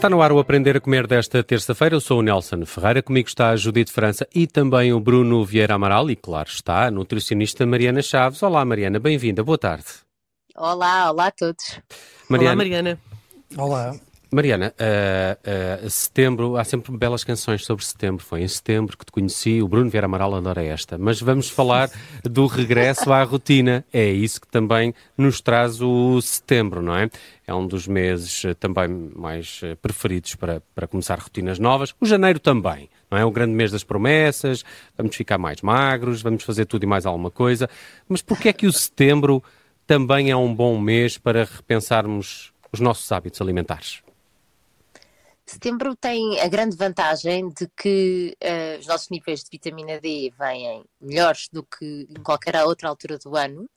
Está no ar o Aprender a Comer desta terça-feira. Eu sou o Nelson Ferreira, comigo está a Judite França e também o Bruno Vieira Amaral e, claro, está a nutricionista Mariana Chaves. Olá, Mariana, bem-vinda, boa tarde. Olá, olá a todos. Mariana. Olá, Mariana. Olá. Mariana, uh, uh, setembro, há sempre belas canções sobre setembro. Foi em setembro que te conheci, o Bruno Vieira Amaral adora esta. Mas vamos falar do regresso à rotina. É isso que também nos traz o setembro, não é? É um dos meses uh, também mais preferidos para, para começar rotinas novas. O janeiro também, não é? O grande mês das promessas, vamos ficar mais magros, vamos fazer tudo e mais alguma coisa. Mas porquê é que o setembro também é um bom mês para repensarmos os nossos hábitos alimentares? Setembro tem a grande vantagem de que uh, os nossos níveis de vitamina D vêm melhores do que em qualquer outra altura do ano.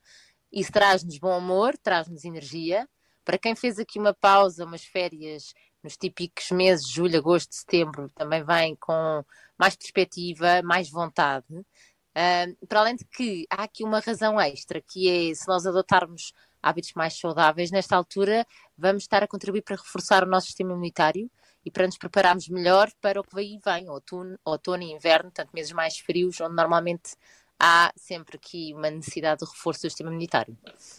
Isso traz-nos bom humor, traz-nos energia. Para quem fez aqui uma pausa, umas férias nos típicos meses, julho, agosto, setembro, também vem com mais perspectiva, mais vontade. Uh, para além de que há aqui uma razão extra, que é se nós adotarmos hábitos mais saudáveis, nesta altura vamos estar a contribuir para reforçar o nosso sistema imunitário e para nos prepararmos melhor para o que vem e vem, outono, outono e inverno, tanto meses mais frios, onde normalmente há sempre aqui uma necessidade de reforço do sistema imunitário.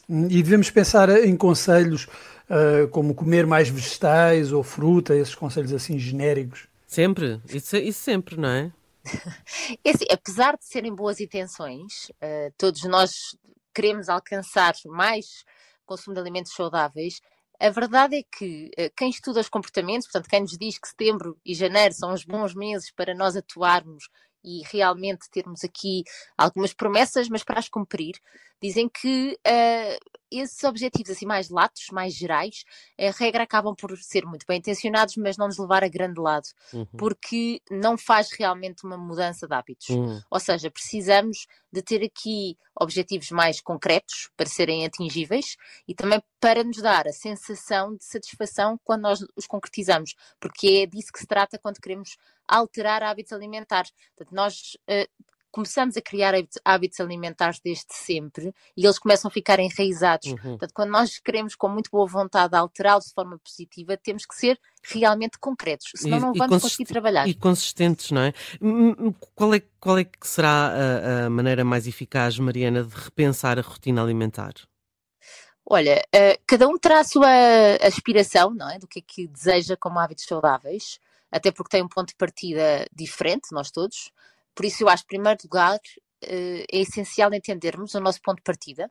E devemos pensar em conselhos uh, como comer mais vegetais ou fruta, esses conselhos assim genéricos? Sempre, isso, isso sempre, não é? é assim, apesar de serem boas intenções, uh, todos nós queremos alcançar mais consumo de alimentos saudáveis, a verdade é que uh, quem estuda os comportamentos, portanto, quem nos diz que setembro e janeiro são os bons meses para nós atuarmos e realmente termos aqui algumas promessas, mas para as cumprir, dizem que uh, esses objetivos assim mais latos, mais gerais, a regra acabam por ser muito bem intencionados, mas não nos levar a grande lado, uhum. porque não faz realmente uma mudança de hábitos. Uhum. Ou seja, precisamos de ter aqui objetivos mais concretos para serem atingíveis e também para nos dar a sensação de satisfação quando nós os concretizamos, porque é disso que se trata quando queremos alterar hábitos alimentares. Portanto, nós uh, começamos a criar hábitos alimentares desde sempre e eles começam a ficar enraizados. Uhum. Portanto, quando nós queremos com muito boa vontade alterá-los de forma positiva, temos que ser realmente concretos, senão e, não vamos conseguir trabalhar. E consistentes, não é? Qual é, qual é que será a, a maneira mais eficaz, Mariana, de repensar a rotina alimentar? Olha, uh, cada um terá a sua aspiração, não é? Do que é que deseja como hábitos saudáveis, até porque tem um ponto de partida diferente, nós todos. Por isso, eu acho, em primeiro lugar, eh, é essencial entendermos o nosso ponto de partida.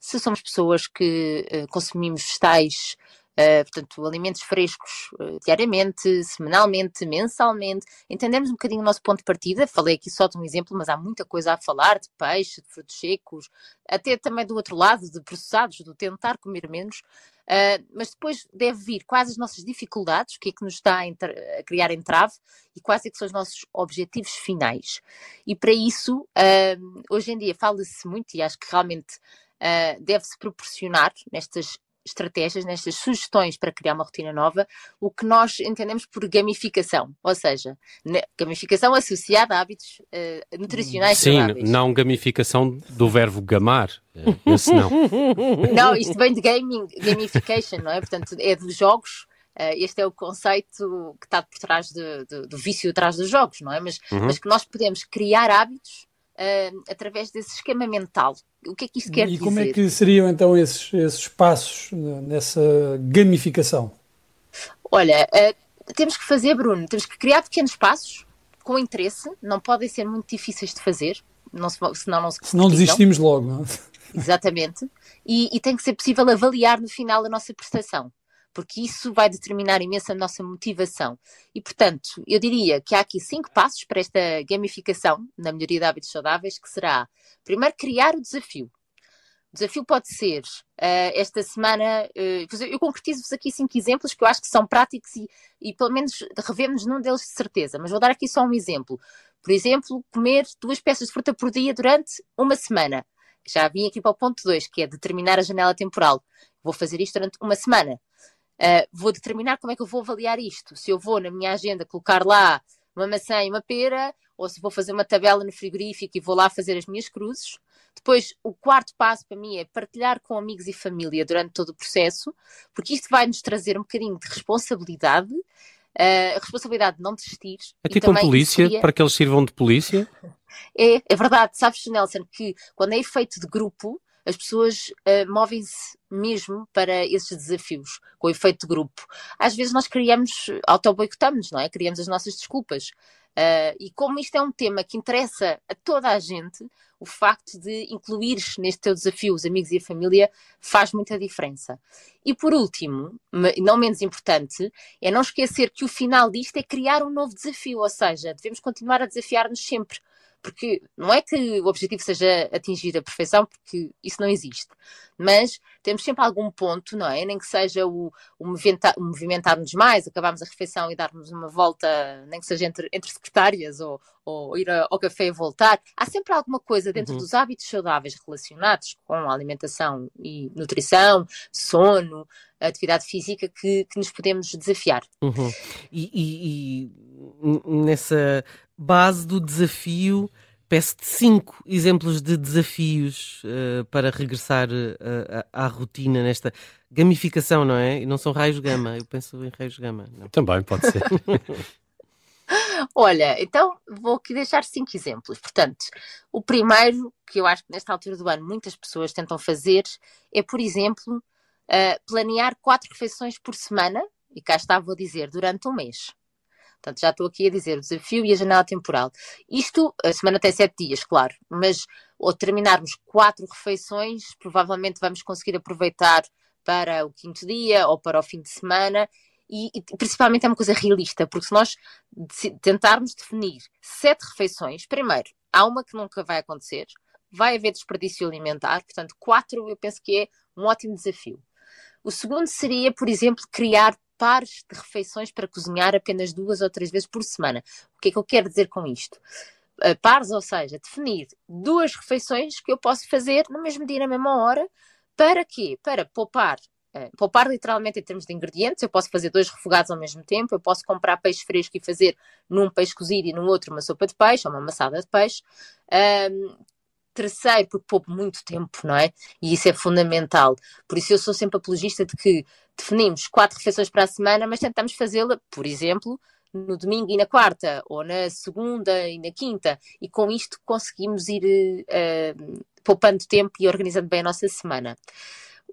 Se somos pessoas que eh, consumimos vegetais, Uh, portanto, alimentos frescos uh, diariamente, semanalmente, mensalmente, entendemos um bocadinho o nosso ponto de partida. Falei aqui só de um exemplo, mas há muita coisa a falar de peixe, de frutos secos, até também do outro lado, de processados, do tentar comer menos. Uh, mas depois deve vir quais as nossas dificuldades, o que é que nos está a, a criar entrave e quais é que são os nossos objetivos finais. E para isso, hoje em dia fala-se muito, e acho que realmente deve-se proporcionar nestas estratégias, nestas sugestões para criar uma rotina nova, o que nós entendemos por gamificação, ou seja, gamificação associada a hábitos uh, nutricionais Sim, saudáveis. não gamificação do verbo gamar, eh, esse não. não, isto vem de gaming, gamification, não é? Portanto, é dos jogos, Uh, este é o conceito que está por trás de, de, do vício atrás dos jogos, não é? Mas, uhum. mas que nós podemos criar hábitos uh, através desse esquema mental. O que é que isto quer e dizer? E como é que seriam então esses, esses passos nessa gamificação? Olha, uh, temos que fazer, Bruno, temos que criar pequenos passos com interesse, não podem ser muito difíceis de fazer, não se, senão não se Se não desistimos logo, não é? Exatamente. E, e, tem que ser possível avaliar no final a nossa prestação porque isso vai determinar imenso a nossa motivação. E, portanto, eu diria que há aqui cinco passos para esta gamificação na melhoria de hábitos saudáveis, que será, primeiro, criar o desafio. O desafio pode ser, uh, esta semana, uh, eu concretizo-vos aqui cinco exemplos que eu acho que são práticos e, e pelo menos revemos num deles de certeza, mas vou dar aqui só um exemplo. Por exemplo, comer duas peças de fruta por dia durante uma semana. Já vim aqui para o ponto 2, que é determinar a janela temporal. Vou fazer isto durante uma semana. Uh, vou determinar como é que eu vou avaliar isto. Se eu vou na minha agenda colocar lá uma maçã e uma pera, ou se vou fazer uma tabela no frigorífico e vou lá fazer as minhas cruzes. Depois, o quarto passo para mim é partilhar com amigos e família durante todo o processo, porque isto vai nos trazer um bocadinho de responsabilidade, uh, a responsabilidade de não desistir. É tipo uma polícia, seria... para que eles sirvam de polícia? É, é verdade. Sabes, Nelson, que quando é efeito de grupo, as pessoas uh, movem-se mesmo para esses desafios, com o efeito de grupo. Às vezes nós criamos, auto-boicotamos, não é? Criamos as nossas desculpas. Uh, e como isto é um tema que interessa a toda a gente, o facto de incluir neste teu desafio os amigos e a família faz muita diferença. E por último, não menos importante, é não esquecer que o final disto é criar um novo desafio, ou seja, devemos continuar a desafiar-nos sempre porque não é que o objetivo seja atingir a perfeição, porque isso não existe, mas temos sempre algum ponto, não é? Nem que seja o, o, movimentar-nos mais, acabarmos a refeição e darmos uma volta, nem que seja entre, entre secretárias ou, ou ir ao café e voltar. Há sempre alguma coisa dentro uhum. dos hábitos saudáveis relacionados com alimentação e nutrição, sono, atividade física que, que nos podemos desafiar. Uhum. E, e, e, nessa base do desafio, peço-te cinco exemplos de desafios uh, para regressar uh, à, à rotina nesta gamificação, não é? E não são raios gama, eu penso em raios gama. Não. Também pode ser. Olha, então vou aqui deixar cinco exemplos. Portanto, o primeiro, que eu acho que nesta altura do ano muitas pessoas tentam fazer, é, por exemplo, uh, planear quatro refeições por semana, e cá está, vou dizer, durante um mês. Portanto, já estou aqui a dizer o desafio e a janela temporal. Isto, a semana tem sete dias, claro, mas ao terminarmos quatro refeições, provavelmente vamos conseguir aproveitar para o quinto dia ou para o fim de semana. E, e principalmente é uma coisa realista, porque se nós tentarmos definir sete refeições, primeiro, há uma que nunca vai acontecer, vai haver desperdício alimentar, portanto, quatro eu penso que é um ótimo desafio. O segundo seria, por exemplo, criar pares de refeições para cozinhar apenas duas ou três vezes por semana. O que é que eu quero dizer com isto? Uh, pares, ou seja, definir duas refeições que eu posso fazer no mesmo dia, na mesma hora, para quê? Para poupar. Uh, poupar literalmente em termos de ingredientes, eu posso fazer dois refogados ao mesmo tempo, eu posso comprar peixe fresco e fazer num peixe cozido e no outro uma sopa de peixe ou uma massada de peixe. Uh, terceiro, porque poupo muito tempo, não é? E isso é fundamental. Por isso eu sou sempre apologista de que definimos quatro refeições para a semana, mas tentamos fazê-la, por exemplo, no domingo e na quarta, ou na segunda e na quinta, e com isto conseguimos ir uh, poupando tempo e organizando bem a nossa semana.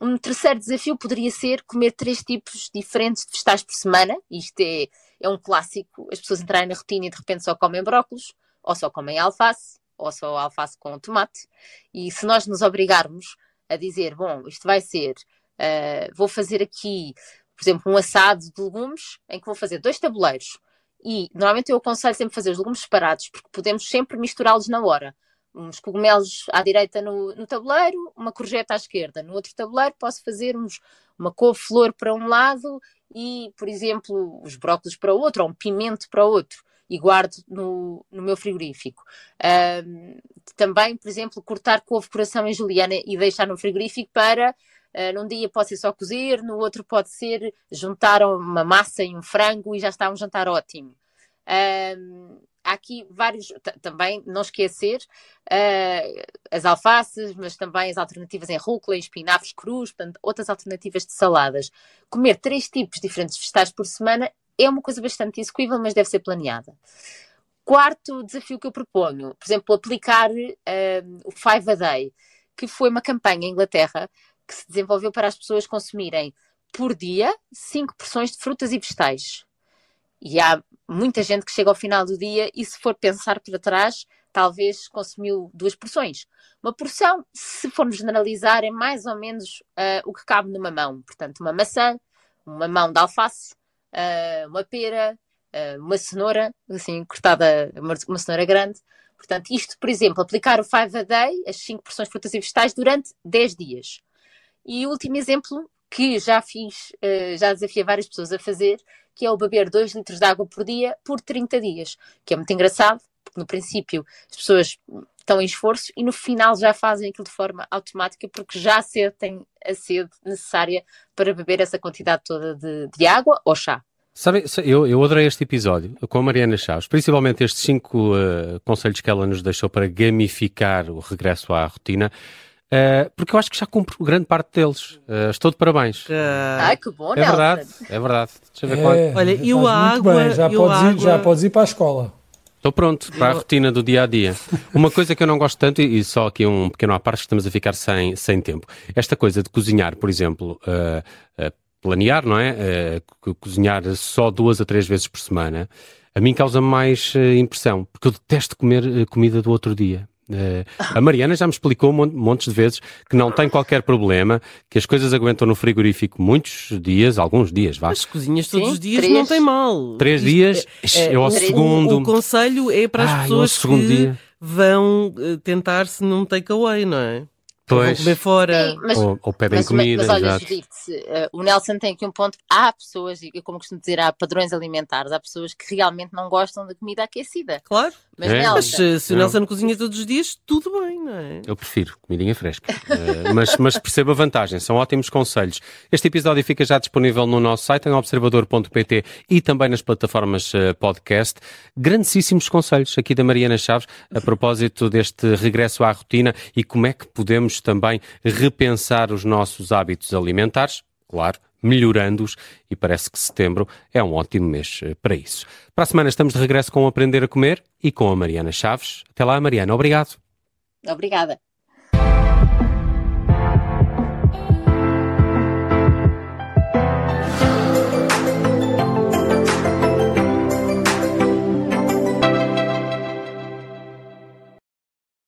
Um terceiro desafio poderia ser comer três tipos diferentes de vegetais por semana. Isto é, é um clássico, as pessoas entrarem na rotina e de repente só comem brócolos, ou só comem alface, ou só alface com tomate. E se nós nos obrigarmos a dizer, bom, isto vai ser, uh, vou fazer aqui, por exemplo, um assado de legumes em que vou fazer dois tabuleiros. E normalmente eu aconselho sempre fazer os legumes separados, porque podemos sempre misturá-los na hora. Uns cogumelos à direita no, no tabuleiro, uma courgette à esquerda. No outro tabuleiro posso fazer uns, uma couve-flor para um lado e, por exemplo, os brócolis para o outro, ou um pimento para o outro e guardo no, no meu frigorífico. Também, por exemplo, cortar couve, coração em juliana e deixar no frigorífico para uh, num dia pode ser só cozer, no outro pode ser juntar uma massa e um frango e já está um jantar ótimo. Há aqui vários, também não esquecer uh, as alfaces, mas também as alternativas em rúcula, em espinafres crus, portanto, outras alternativas de saladas. Comer três tipos diferentes de vegetais por semana é uma coisa bastante execuível, mas deve ser planeada. Quarto desafio que eu proponho, por exemplo, aplicar uh, o Five a Day, que foi uma campanha em Inglaterra que se desenvolveu para as pessoas consumirem por dia cinco porções de frutas e vegetais. E há muita gente que chega ao final do dia e, se for pensar para trás, talvez consumiu duas porções. Uma porção, se formos generalizar, é mais ou menos uh, o que cabe numa mão. Portanto, uma maçã, uma mão de alface, uh, uma pera, uh, uma cenoura, assim, cortada, uma, uma, cenoura grande. Portanto, isto, por exemplo, aplicar o 5 a day, as 5 porções de frutas e vegetais, durante 10 dias. E o último exemplo, que já fiz, uh, já desafiei várias pessoas a fazer, que é o beber 2 litros de água por dia por 30 dias, que é muito engraçado, porque no princípio as pessoas estão em esforço e no final já fazem aquilo de forma automática porque já sentem a sede necessária para beber essa quantidade toda de, de água ou chá. Sabem, eu, eu adorei este episódio com a Mariana Chaves, principalmente estes cinco uh, conselhos que ela nos deixou para gamificar o regresso à rotina. Uh, porque eu acho que já cumpro grande parte deles. Uh, estou de parabéns. Ai, que bom, É verdade, é verdade. Deixa eu ver É, quanto. Olha, e o água- bem, Já e o podes, ir, já podes ir para a escola. Estou pronto para a rotina do dia a dia. Uma coisa que eu não gosto tanto, e só aqui um pequeno à parte, que estamos a ficar sem, sem tempo. Esta coisa de cozinhar, por exemplo, uh, uh, planear, não é? Uh, cozinhar só duas a três vezes por semana, a mim causa mais impressão, porque eu detesto comer comida do outro dia. Uh, a Mariana já me explicou mon- montes de vezes que não tem qualquer problema, que as coisas aguentam no frigorífico muitos dias, alguns dias, vá. Mas cozinhas todos Sim, os dias três. não tem mal. Três Isto dias, é- eu ao o- segundo. O, conselho é para as Ah, pessoas segundo que dia. vão eh, tentar-se num takeaway, não é? Ou Vão Pois. comer fora. Sim, mas, Ou, ou pedem mas, comida, mas olha, exato. Judite, eh, o Nelson tem aqui um ponto. Há pessoas, e como costumo dizer, há padrões alimentares, há pessoas que realmente não gostam de comida aquecida. Claro. Mas É? Nelson, Mas eh, se o Não. Nelson cozinha todos os dias, tudo bem, não é? Eu prefiro comidinha fresca. Eh, mas, mas percebo a vantagem, são ótimos conselhos. Este episódio fica já disponível no nosso site, em observador.pt e também nas plataformas eh, podcast. Grandíssimos conselhos aqui da Mariana Chaves a propósito deste regresso à rotina e como é que podemos também repensar os nossos hábitos alimentares. Claro, melhorando-os e parece que setembro é um ótimo mês eh, para isso. Para a semana estamos de regresso com o Aprender a Comer e com a Mariana Chaves. Até lá, Mariana. Obrigado. obrigada.